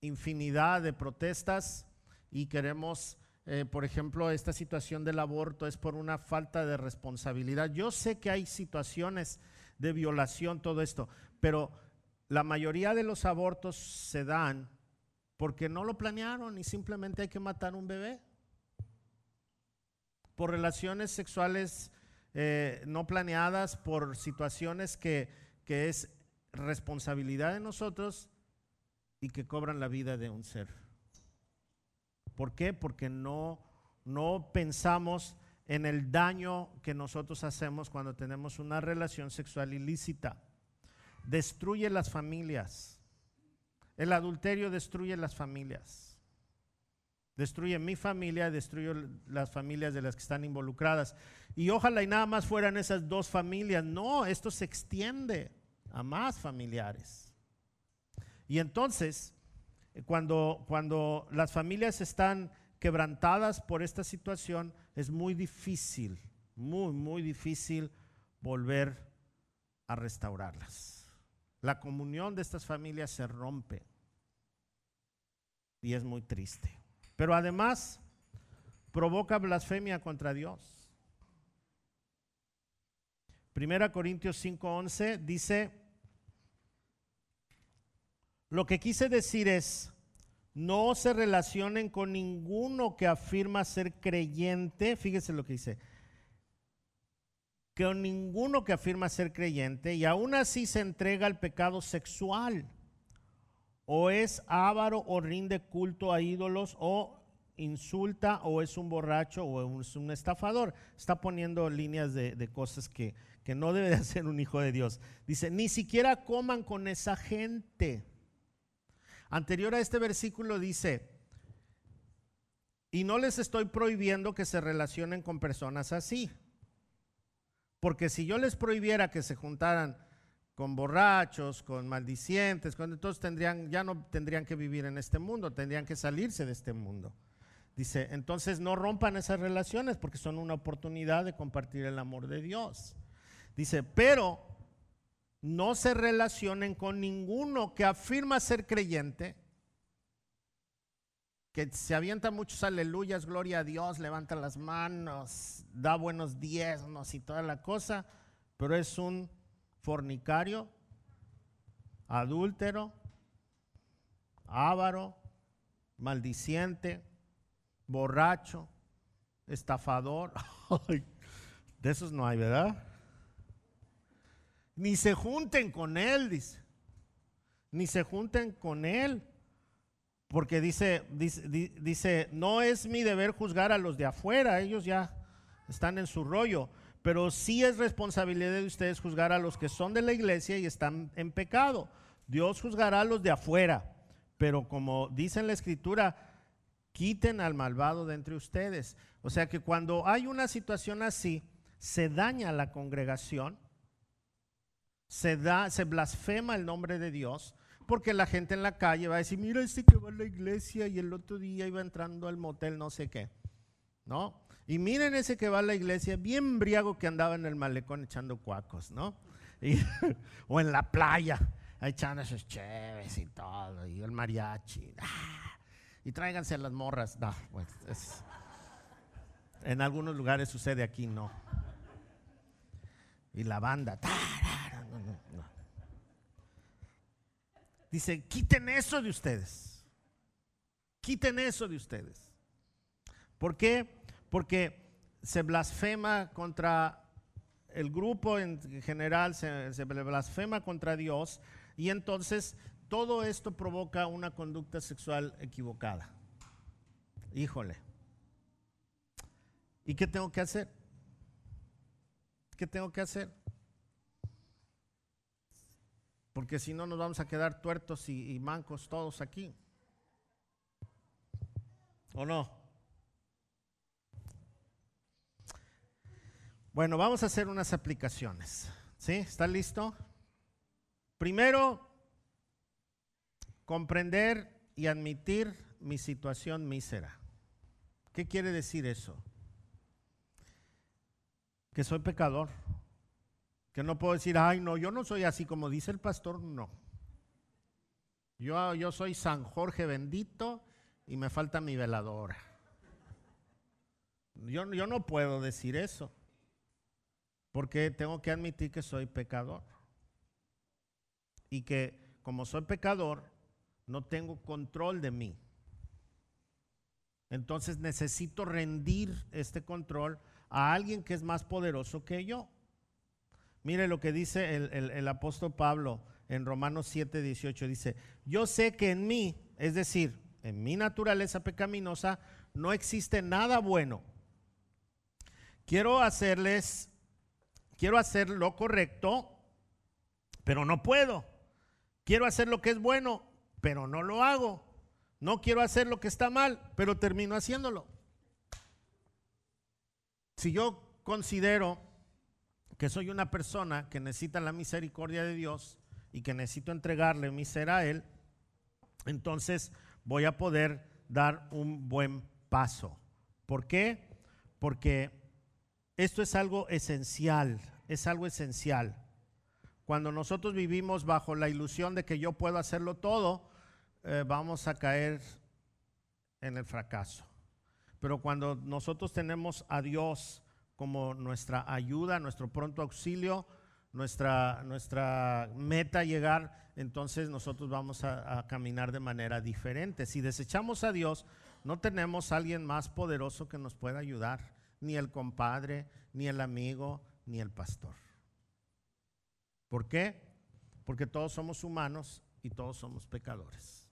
infinidad de protestas y queremos, eh, por ejemplo, esta situación del aborto es por una falta de responsabilidad. Yo sé que hay situaciones de violación, todo esto, pero la mayoría de los abortos se dan porque no lo planearon y simplemente hay que matar un bebé. Por relaciones sexuales eh, no planeadas, por situaciones que, que es responsabilidad de nosotros y que cobran la vida de un ser. ¿Por qué? Porque no, no pensamos en el daño que nosotros hacemos cuando tenemos una relación sexual ilícita destruye las familias. El adulterio destruye las familias. Destruye mi familia, destruye las familias de las que están involucradas. Y ojalá y nada más fueran esas dos familias. No, esto se extiende a más familiares. Y entonces, cuando, cuando las familias están quebrantadas por esta situación, es muy difícil, muy, muy difícil volver a restaurarlas. La comunión de estas familias se rompe. Y es muy triste. Pero además provoca blasfemia contra Dios. Primera Corintios 5:11 dice, lo que quise decir es, no se relacionen con ninguno que afirma ser creyente, fíjese lo que dice, con ninguno que afirma ser creyente y aún así se entrega al pecado sexual, o es avaro o rinde culto a ídolos, o insulta, o es un borracho, o es un estafador. Está poniendo líneas de, de cosas que, que no debe de hacer un hijo de Dios. Dice, ni siquiera coman con esa gente. Anterior a este versículo dice, y no les estoy prohibiendo que se relacionen con personas así. Porque si yo les prohibiera que se juntaran con borrachos, con maldicientes, con, entonces tendrían, ya no tendrían que vivir en este mundo, tendrían que salirse de este mundo. Dice, entonces no rompan esas relaciones porque son una oportunidad de compartir el amor de Dios. Dice, pero no se relacionen con ninguno que afirma ser creyente, que se avienta muchos aleluyas, gloria a Dios, levanta las manos, da buenos diezmos y toda la cosa, pero es un fornicario, adúltero, avaro, maldiciente, borracho, estafador. De esos no hay, ¿verdad? Ni se junten con él, dice. Ni se junten con él. Porque dice, dice, dice, no es mi deber juzgar a los de afuera, ellos ya están en su rollo, pero sí es responsabilidad de ustedes juzgar a los que son de la iglesia y están en pecado. Dios juzgará a los de afuera, pero como dice en la escritura, quiten al malvado de entre ustedes. O sea que cuando hay una situación así, se daña la congregación se da, se blasfema el nombre de Dios, porque la gente en la calle va a decir, mira este que va a la iglesia y el otro día iba entrando al motel no sé qué, ¿no? Y miren ese que va a la iglesia, bien briago que andaba en el malecón echando cuacos, ¿no? o en la playa, echando esos cheves y todo, y el mariachi. ¡ah! Y tráiganse las morras. No, pues, en algunos lugares sucede aquí, no. Y la banda. Dice, quiten eso de ustedes. Quiten eso de ustedes. ¿Por qué? Porque se blasfema contra el grupo en general, se, se blasfema contra Dios y entonces todo esto provoca una conducta sexual equivocada. Híjole. ¿Y qué tengo que hacer? ¿Qué tengo que hacer? Porque si no nos vamos a quedar tuertos y, mancos todos aquí. ¿O no? Bueno, vamos a hacer unas aplicaciones. ¿Sí? ¿Está listo? Primero, comprender y admitir mi situación mísera. ¿Qué quiere decir eso? Que soy pecador que no puedo decir, ay, no, yo no soy así como dice el pastor, no. Yo, yo soy San Jorge bendito y me falta mi veladora. Yo, yo no puedo decir eso, porque tengo que admitir que soy pecador. Y que como soy pecador, no tengo control de mí. Entonces necesito rendir este control a alguien que es más poderoso que yo. Mire lo que dice el, apóstol Pablo en Romanos 7, 18. Dice, yo sé que en mí, es decir, en mi naturaleza pecaminosa, no existe nada bueno. Quiero hacerles, quiero hacer lo correcto, pero no puedo. Quiero hacer lo que es bueno, pero no lo hago. No quiero hacer lo que está mal, pero termino haciéndolo. Si yo considero que soy una persona que necesita la misericordia de Dios y que necesito entregarle mi ser a Él, entonces voy a poder dar un buen paso. ¿Por qué? Porque esto es algo esencial, es algo esencial. cuando nosotros vivimos bajo la ilusión de que yo puedo hacerlo todo, eh, vamos a caer en el fracaso. Pero cuando nosotros tenemos a Dios como nuestra ayuda, nuestro pronto auxilio, nuestra, nuestra meta llegar, entonces nosotros vamos a, caminar de manera diferente. Si desechamos a Dios, no tenemos a alguien más poderoso que nos pueda ayudar, ni el compadre, ni el amigo, ni el pastor. ¿Por qué? Porque todos somos humanos y todos somos pecadores.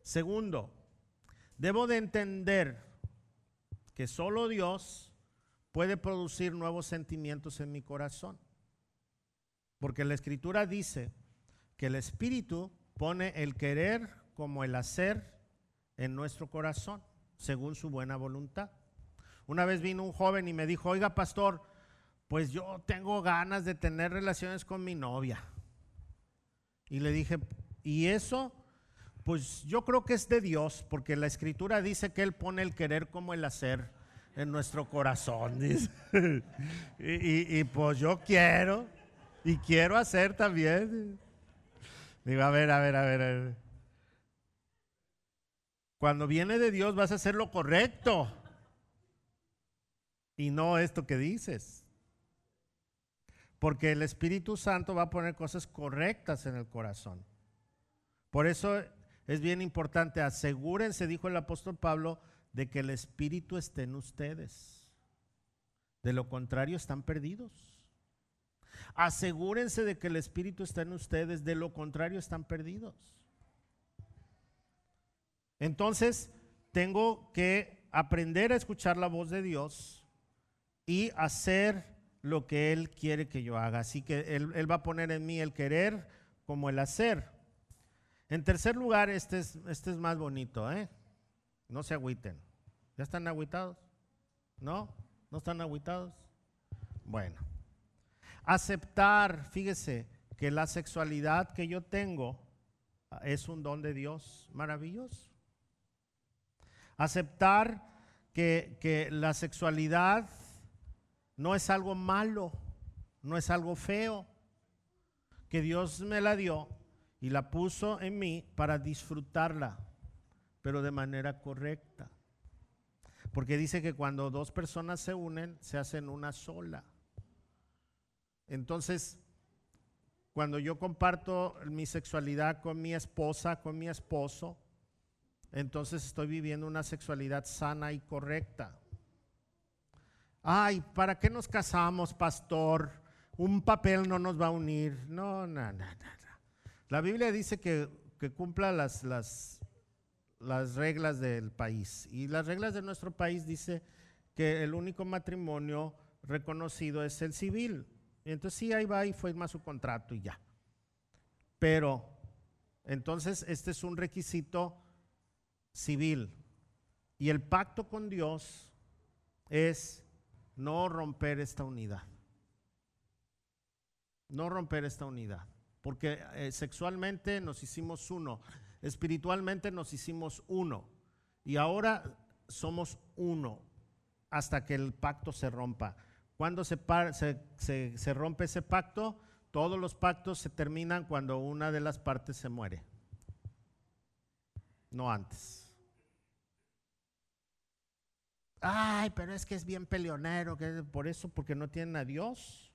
Segundo, debo de entender que solo Dios puede producir nuevos sentimientos en mi corazón. Porque la escritura dice que el Espíritu pone el querer como el hacer en nuestro corazón, según su buena voluntad. Una vez vino un joven y me dijo, oiga pastor, pues yo tengo ganas de tener relaciones con mi novia. Y le dije, ¿y eso? Pues yo creo que es de Dios, porque la escritura dice que Él pone el querer como el hacer en nuestro corazón. y, y, pues yo quiero, y quiero hacer también. Digo, a ver, a ver, a ver. Cuando viene de Dios vas a hacer lo correcto. Y no esto que dices. Porque el Espíritu Santo va a poner cosas correctas en el corazón. Por eso es bien importante, asegúrense, dijo el apóstol Pablo, de que el Espíritu esté en ustedes. De lo contrario, están perdidos. Asegúrense de que el Espíritu está en ustedes, de lo contrario, están perdidos. Entonces, tengo que aprender a escuchar la voz de Dios y hacer lo que Él quiere que yo haga. Así que Él, va a poner en mí el querer como el hacer. En tercer lugar, este es, este es más bonito, ¿eh? No se agüiten. ¿Ya están agüitados? ¿No? ¿No están agüitados? Bueno. Aceptar, fíjese, que la sexualidad que yo tengo es un don de Dios maravilloso. Aceptar que, que la sexualidad no es algo malo, no es algo feo, que Dios me la dio y la puso en mí para disfrutarla, pero de manera correcta. Porque dice que cuando dos personas se unen, se hacen una sola. Entonces, cuando yo comparto mi sexualidad con mi esposa, con mi esposo, entonces estoy viviendo una sexualidad sana y correcta. Ay, ¿para qué nos casamos, pastor? Un papel no nos va a unir. No, no, no, no. La Biblia dice que, que cumpla las, las, las reglas del país. Y las reglas de nuestro país dice que el único matrimonio reconocido es el civil. Entonces sí, ahí va y firma su contrato y ya. Pero entonces este es un requisito civil. Y el pacto con Dios es no romper esta unidad. No romper esta unidad. Porque eh, sexualmente nos hicimos uno, espiritualmente nos hicimos uno. Y ahora somos uno hasta que el pacto se rompa. Cuando se, rompe ese pacto, todos los pactos se terminan cuando una de las partes se muere. No antes. Ay, pero es que es bien peleonero, que por eso, porque no tienen a Dios.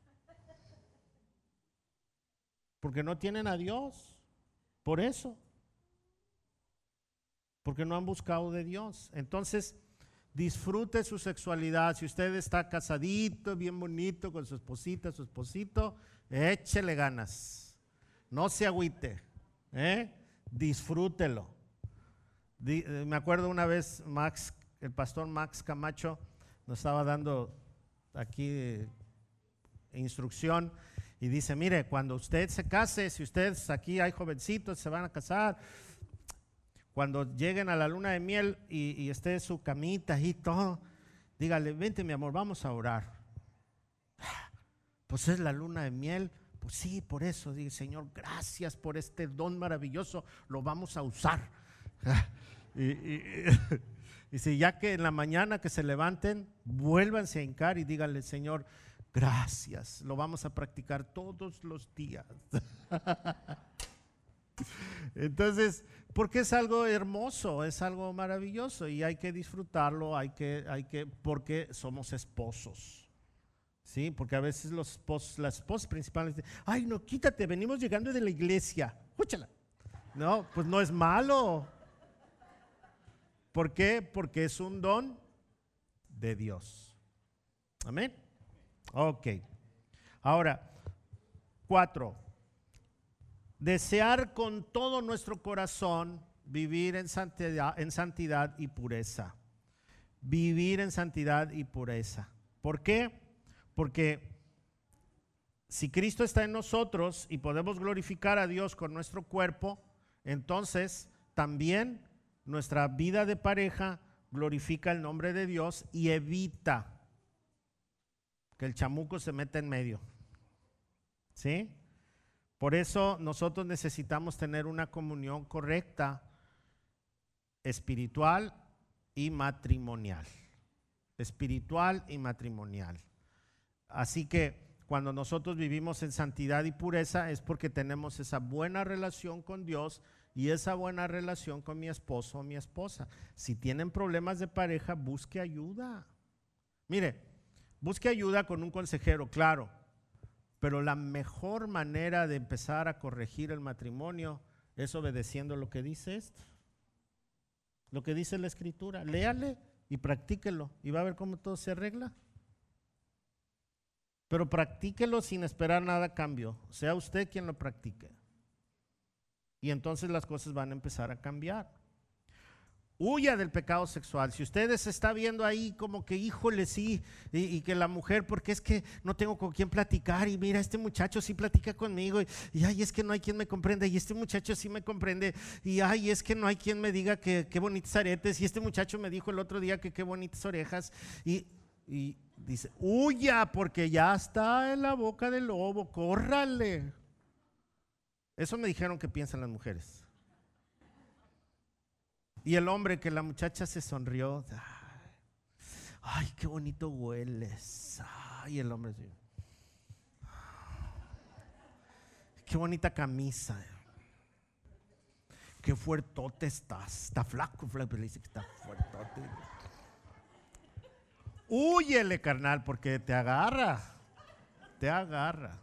Porque no tienen a Dios. Por eso. Porque no han buscado de Dios. Entonces, disfrute su sexualidad. Si usted está casadito, bien bonito, con su esposita, su esposito, échele ganas. No se agüite. ¿eh? Disfrútelo. Eh, me acuerdo una vez, Max el pastor Max Camacho nos estaba dando aquí eh, instrucción y dice, mire, cuando usted se case, si ustedes aquí hay jovencitos, se van a casar, cuando lleguen a la luna de miel y, esté su camita y todo, dígale, vente mi amor, vamos a orar. Pues es la luna de miel, pues sí, por eso, dice Señor, gracias por este don maravilloso, lo vamos a usar. y, y si ya que en la mañana que se levanten, vuélvanse a hincar y díganle, Señor, Gracias, lo vamos a practicar todos los días. Entonces, porque es algo hermoso, es algo maravilloso y hay que disfrutarlo, hay que, hay que, porque somos esposos. Sí, porque a veces los las esposas principales dicen, ay, no, quítate, venimos llegando de la iglesia, escúchala. No, pues no es malo. ¿Por qué? Porque es un don de Dios. Amén. Ok. Ahora, cuatro. Desear con todo nuestro corazón vivir en santidad, en santidad y pureza. Vivir en santidad y pureza. ¿Por qué? Porque si Cristo está en nosotros y podemos glorificar a Dios con nuestro cuerpo, entonces también nuestra vida de pareja glorifica el nombre de Dios y evita que el chamuco se meta en medio. ¿Sí? Por eso nosotros necesitamos tener una comunión correcta, espiritual y matrimonial. Espiritual y matrimonial. Así que cuando nosotros vivimos en santidad y pureza es porque tenemos esa buena relación con Dios y esa buena relación con mi esposo o mi esposa. Si tienen problemas de pareja, busque ayuda. Mire, busque ayuda con un consejero, claro, pero la mejor manera de empezar a corregir el matrimonio es obedeciendo lo que dice esto. Lo que dice la escritura. Léale y practíquelo y va a ver cómo todo se arregla. Pero practíquelo sin esperar nada a cambio. Sea usted quien lo practique. Y entonces las cosas van a empezar a cambiar. Huya del pecado sexual. Si ustedes está viendo ahí como que, híjole, sí, y, que la mujer, porque es que no tengo con quién platicar, y mira, este muchacho sí platica conmigo, y, ay, es que no hay quien me comprenda, y este muchacho sí me comprende, y ay, es que no hay quien me diga que qué bonitos aretes, y este muchacho me dijo el otro día que qué bonitas orejas, y, y dice, huya, porque ya está en la boca del lobo, córrale. Eso me dijeron que piensan las mujeres. Y el hombre que la muchacha se sonrió. Ay, qué bonito hueles. Ay, el hombre. Qué bonita camisa. Qué fuertote estás. Está flaco, flaco, le dice que está fuertote. Huyele, carnal, porque te agarra. Te agarra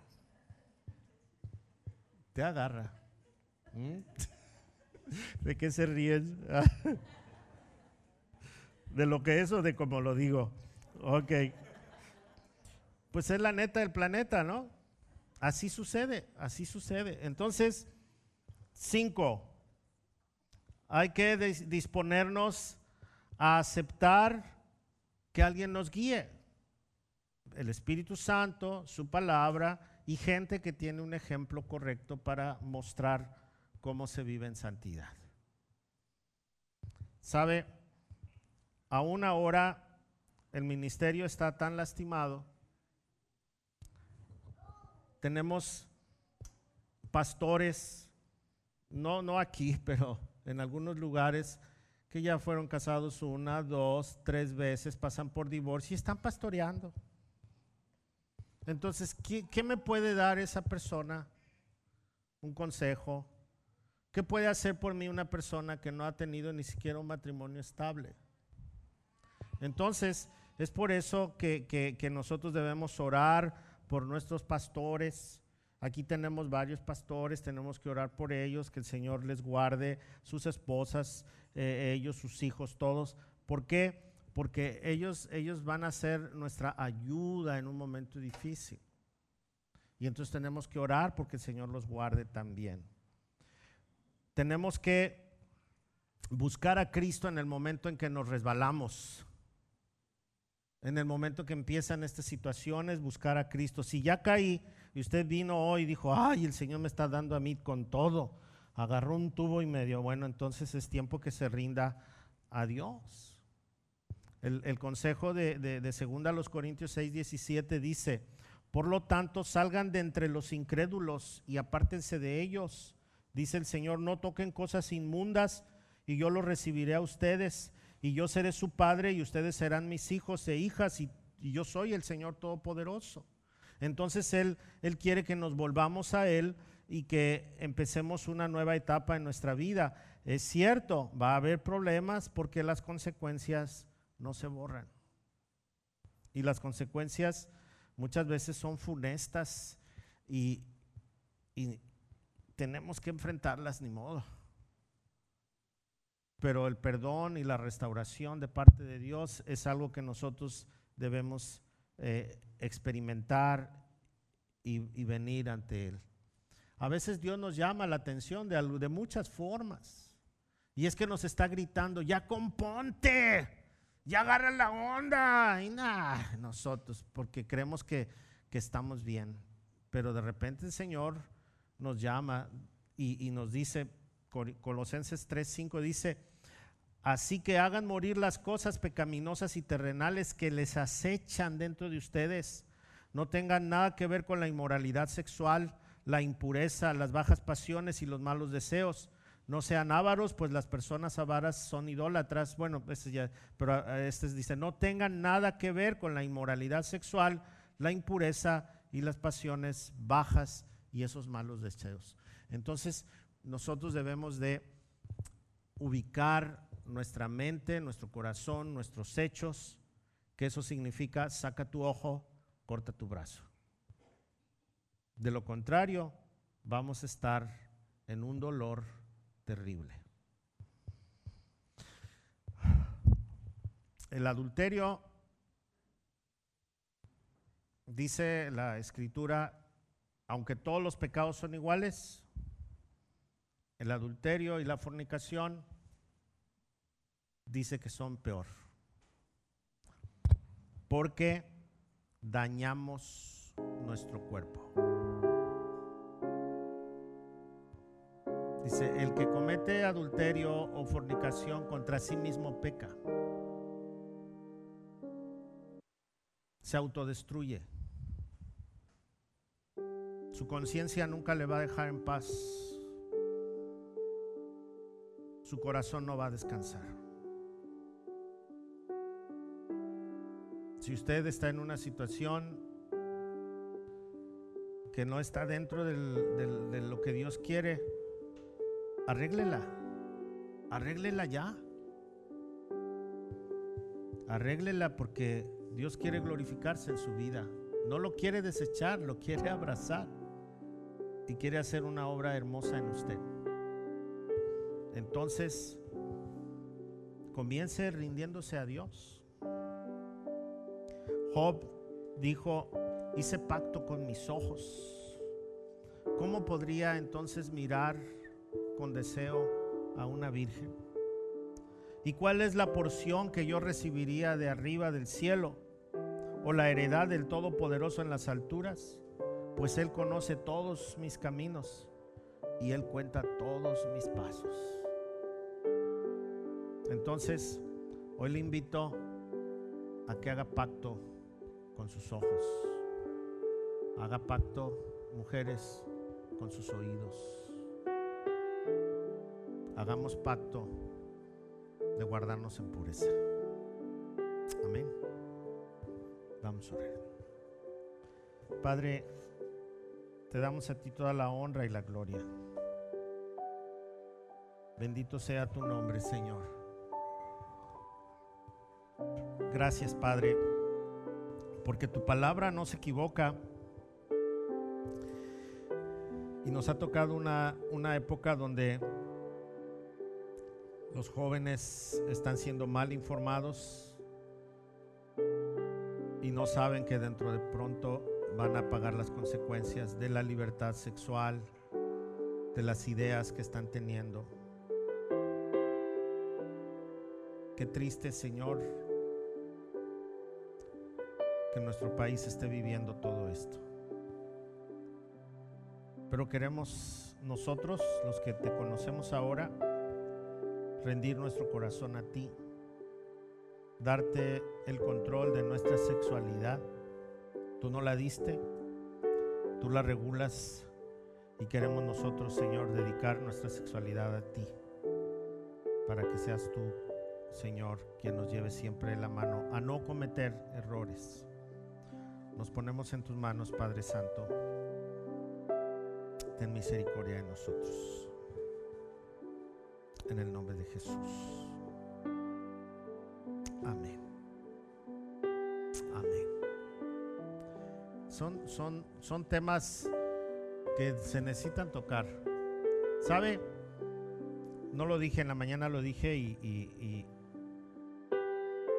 te agarra. ¿Mm? ¿De qué se ríen? ¿De lo que es o de cómo lo digo? Ok. Pues es la neta del planeta, ¿no? Así sucede, así sucede. Entonces, cinco, hay que disponernos a aceptar que alguien nos guíe. El Espíritu Santo, su palabra y gente que tiene un ejemplo correcto para mostrar cómo se vive en santidad. ¿Sabe? Aún ahora el ministerio está tan lastimado. Tenemos pastores, no, no aquí, pero en algunos lugares que ya fueron casados una, dos, tres veces, pasan por divorcio y están pastoreando. Entonces, ¿qué, me puede dar esa persona? Un consejo. ¿Qué puede hacer por mí una persona que no ha tenido ni siquiera un matrimonio estable? Entonces, es por eso que, que, nosotros debemos orar por nuestros pastores. Aquí tenemos varios pastores, tenemos que orar por ellos, que el Señor les guarde, sus esposas, eh, ellos, sus hijos, todos. ¿Por qué? porque ellos, ellos van a ser nuestra ayuda en un momento difícil. Y entonces tenemos que orar porque el Señor los guarde también. Tenemos que buscar a Cristo en el momento en que nos resbalamos. En el momento que empiezan estas situaciones, buscar a Cristo. Si ya caí y usted vino hoy y dijo, ay, el Señor me está dando a mí con todo, agarró un tubo y medio, bueno, entonces es tiempo que se rinda a Dios. El, consejo de, de, segunda a los Corintios 6, 17 dice, por lo tanto, salgan de entre los incrédulos y apártense de ellos. Dice el Señor, no toquen cosas inmundas y yo los recibiré a ustedes y yo seré su padre y ustedes serán mis hijos e hijas y, yo soy el Señor Todopoderoso. Entonces Él, Él quiere que nos volvamos a Él y que empecemos una nueva etapa en nuestra vida. Es cierto, va a haber problemas porque las consecuencias no se borran. Y las consecuencias muchas veces son funestas y, y tenemos que enfrentarlas ni modo. Pero el perdón y la restauración de parte de Dios es algo que nosotros debemos eh, experimentar y, venir ante Él. A veces Dios nos llama la atención de, de muchas formas. Y es que nos está gritando, ya componte, ya agarra la onda. Y nada, nosotros, porque creemos que, que, estamos bien. Pero de repente el Señor nos llama y, nos dice, Colosenses 3:5 dice, Así que hagan morir las cosas pecaminosas y terrenales que les acechan dentro de ustedes. No tengan nada que ver con la inmoralidad sexual, la impureza, las bajas pasiones y los malos deseos. No sean ávaros, pues las personas avaras son idólatras. Bueno, este ya, pero este dice, no tengan nada que ver con la inmoralidad sexual, la impureza y las pasiones bajas y esos malos deseos. Entonces, nosotros debemos de ubicar nuestra mente, nuestro corazón, nuestros hechos, que eso significa saca tu ojo, corta tu brazo. De lo contrario, vamos a estar en un dolor terrible. El adulterio, dice la escritura, aunque todos los pecados son iguales, el adulterio y la fornicación dice que son peor. Porque dañamos nuestro cuerpo. Dice, el que comete adulterio o fornicación contra sí mismo peca. Se autodestruye. Su conciencia nunca le va a dejar en paz. Su corazón no va a descansar. Si usted está en una situación que no está dentro de lo que Dios quiere, arréglela. Arréglela ya. Arréglela porque Dios quiere glorificarse en su vida. No lo quiere desechar, lo quiere abrazar. Y quiere hacer una obra hermosa en usted. Entonces, comience rindiéndose a Dios. Job dijo, hice pacto con mis ojos. ¿Cómo podría entonces mirar con deseo a una virgen? ¿Y cuál es la porción que yo recibiría de arriba del cielo? ¿O la heredad del Todopoderoso en las alturas? Pues Él conoce todos mis caminos y Él cuenta todos mis pasos. Entonces, hoy le invito a que haga pacto con sus ojos. Haga pacto, mujeres, con sus oídos. Hagamos pacto de guardarnos en pureza. Amén. Vamos a orar. Padre, te damos a ti toda la honra y la gloria. Bendito sea tu nombre, Señor. Gracias, Padre porque tu palabra no se equivoca. Y nos ha tocado una, una época donde los jóvenes están siendo mal informados y no saben que dentro de pronto van a pagar las consecuencias de la libertad sexual, de las ideas que están teniendo. Qué triste, Señor, que nuestro país esté viviendo todo esto. Pero queremos nosotros, los que te conocemos ahora, rendir nuestro corazón a ti, darte el control de nuestra sexualidad. Tú no la diste, tú la regulas y queremos nosotros, Señor, dedicar nuestra sexualidad a ti, para que seas tú, Señor, quien nos lleve siempre la mano a no cometer errores Nos ponemos en tus manos, Padre Santo. Ten misericordia de nosotros. En el nombre de Jesús. Son, son, son temas que se necesitan tocar. ¿Sabe? No lo dije en la mañana, lo dije y,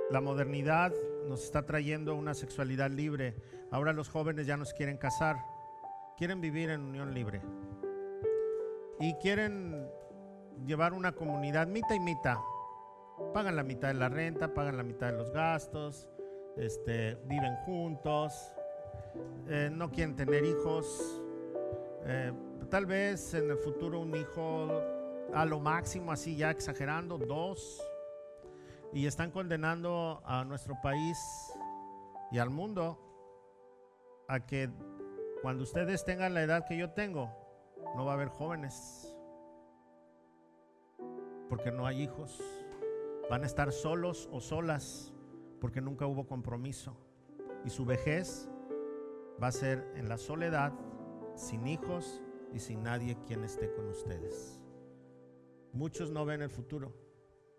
la modernidad nos está trayendo una sexualidad libre. Ahora los jóvenes ya nos quieren casar, quieren vivir en unión libre y quieren llevar una comunidad mitad y mitad. Pagan la mitad de la renta, pagan la mitad de los gastos, este, viven juntos, eh, no quieren tener hijos. Eh, tal vez en el futuro un hijo a lo máximo, así ya exagerando, dos. Y están condenando a nuestro país y al mundo a que cuando ustedes tengan la edad que yo tengo, no va a haber jóvenes. Porque no hay hijos. Van a estar solos o solas porque nunca hubo compromiso. Y su vejez va a ser en la soledad, sin hijos y sin nadie quien esté con ustedes. Muchos no ven el futuro,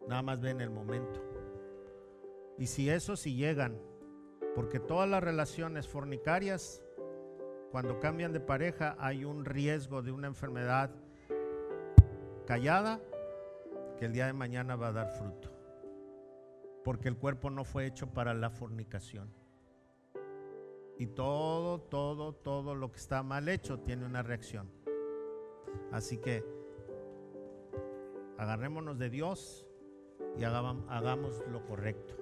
nada más ven el momento. Y si eso si llegan, porque todas las relaciones fornicarias, cuando cambian de pareja, hay un riesgo de una enfermedad callada que el día de mañana va a dar fruto porque el cuerpo no fue hecho para la fornicación. Y todo, todo, todo lo que está mal hecho tiene una reacción. Así que agarrémonos de Dios y hagamos, lo correcto.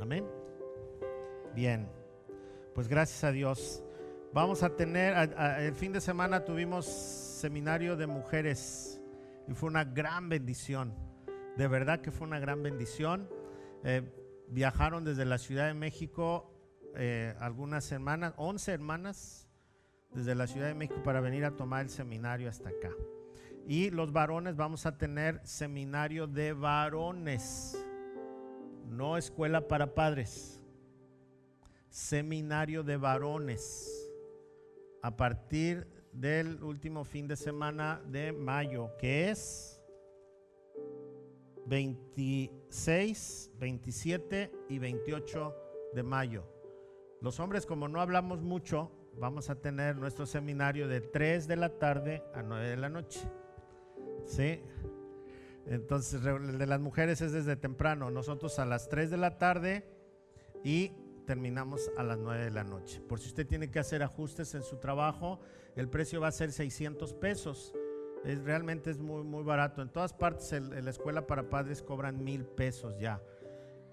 Amén. Bien, pues gracias a Dios. Vamos a tener, el fin de semana tuvimos seminario de mujeres y fue una gran bendición. De verdad que fue una gran bendición. Eh, viajaron desde la Ciudad de México eh, algunas hermanas, 11 hermanas desde la Ciudad de México para venir a tomar el seminario hasta acá. Y los varones vamos a tener seminario de varones, no escuela para padres, seminario de varones a partir del último fin de semana de mayo, que es 26, 27 y 28 de mayo. Los hombres, como no hablamos mucho, vamos a tener nuestro seminario de 3 de la tarde a 9 de la noche. ¿Sí? Entonces, el de las mujeres es desde temprano. Nosotros a las 3 de la tarde y terminamos a las 9 de la noche. Por si usted tiene que hacer ajustes en su trabajo, el precio va a ser 600 pesos es, realmente es muy, muy barato. En todas partes la escuela para padres cobran mil pesos ya.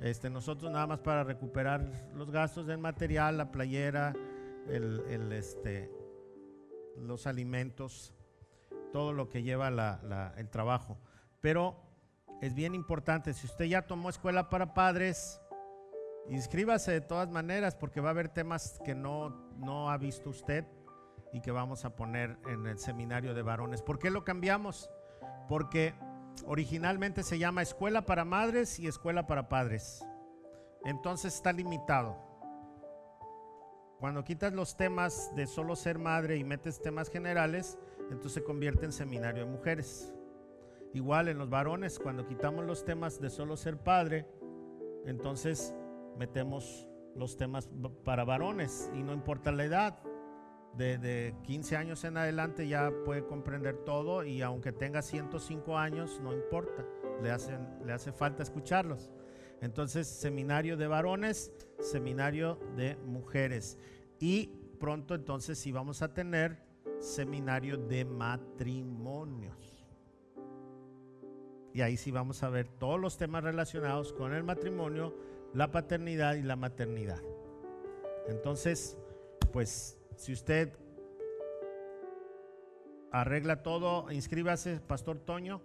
Este, nosotros nada más para recuperar los gastos del material, la playera, el, este, los alimentos, todo lo que lleva el trabajo. Pero es bien importante, si usted ya tomó escuela para padres, inscríbase de todas maneras porque va a haber temas que no, no ha visto usted y que vamos a poner en el seminario de varones. ¿Por qué lo cambiamos? Porque originalmente se llama Escuela para Madres y Escuela para Padres. Entonces está limitado. Cuando quitas los temas de solo ser madre y metes temas generales, entonces se convierte en seminario de mujeres. Igual en los varones, cuando quitamos los temas de solo ser padre, entonces metemos los temas para varones y no importa la edad de, 15 años en adelante ya puede comprender todo y aunque tenga 105 años, no importa, le, hacen, le hace falta escucharlos. Entonces, seminario de varones, seminario de mujeres. Y pronto entonces sí vamos a tener seminario de matrimonios. Y ahí sí vamos a ver todos los temas relacionados con el matrimonio, la paternidad y la maternidad. Entonces, pues si usted arregla todo, inscríbase, Pastor Toño.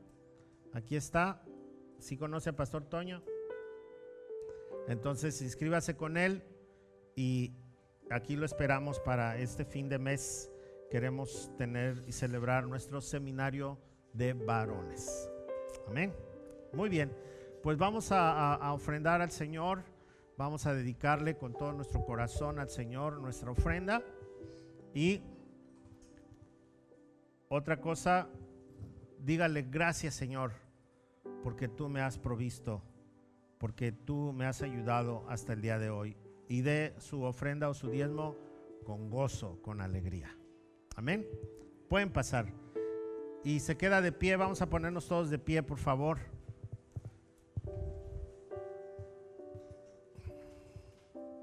Aquí está. Si conoce a Pastor Toño? Entonces, inscríbase con él y aquí lo esperamos para este fin de mes. Queremos tener y celebrar nuestro seminario de varones. Amén. Muy bien. Pues vamos a, a ofrendar al Señor vamos a dedicarle con todo nuestro corazón al Señor nuestra ofrenda. Y otra cosa, dígale gracias Señor, porque tú me has provisto, porque tú me has ayudado hasta el día de hoy. Y dé su ofrenda o su diezmo con gozo, con alegría. Amén. Pueden pasar. Y se queda de pie, vamos a ponernos todos de pie, por favor.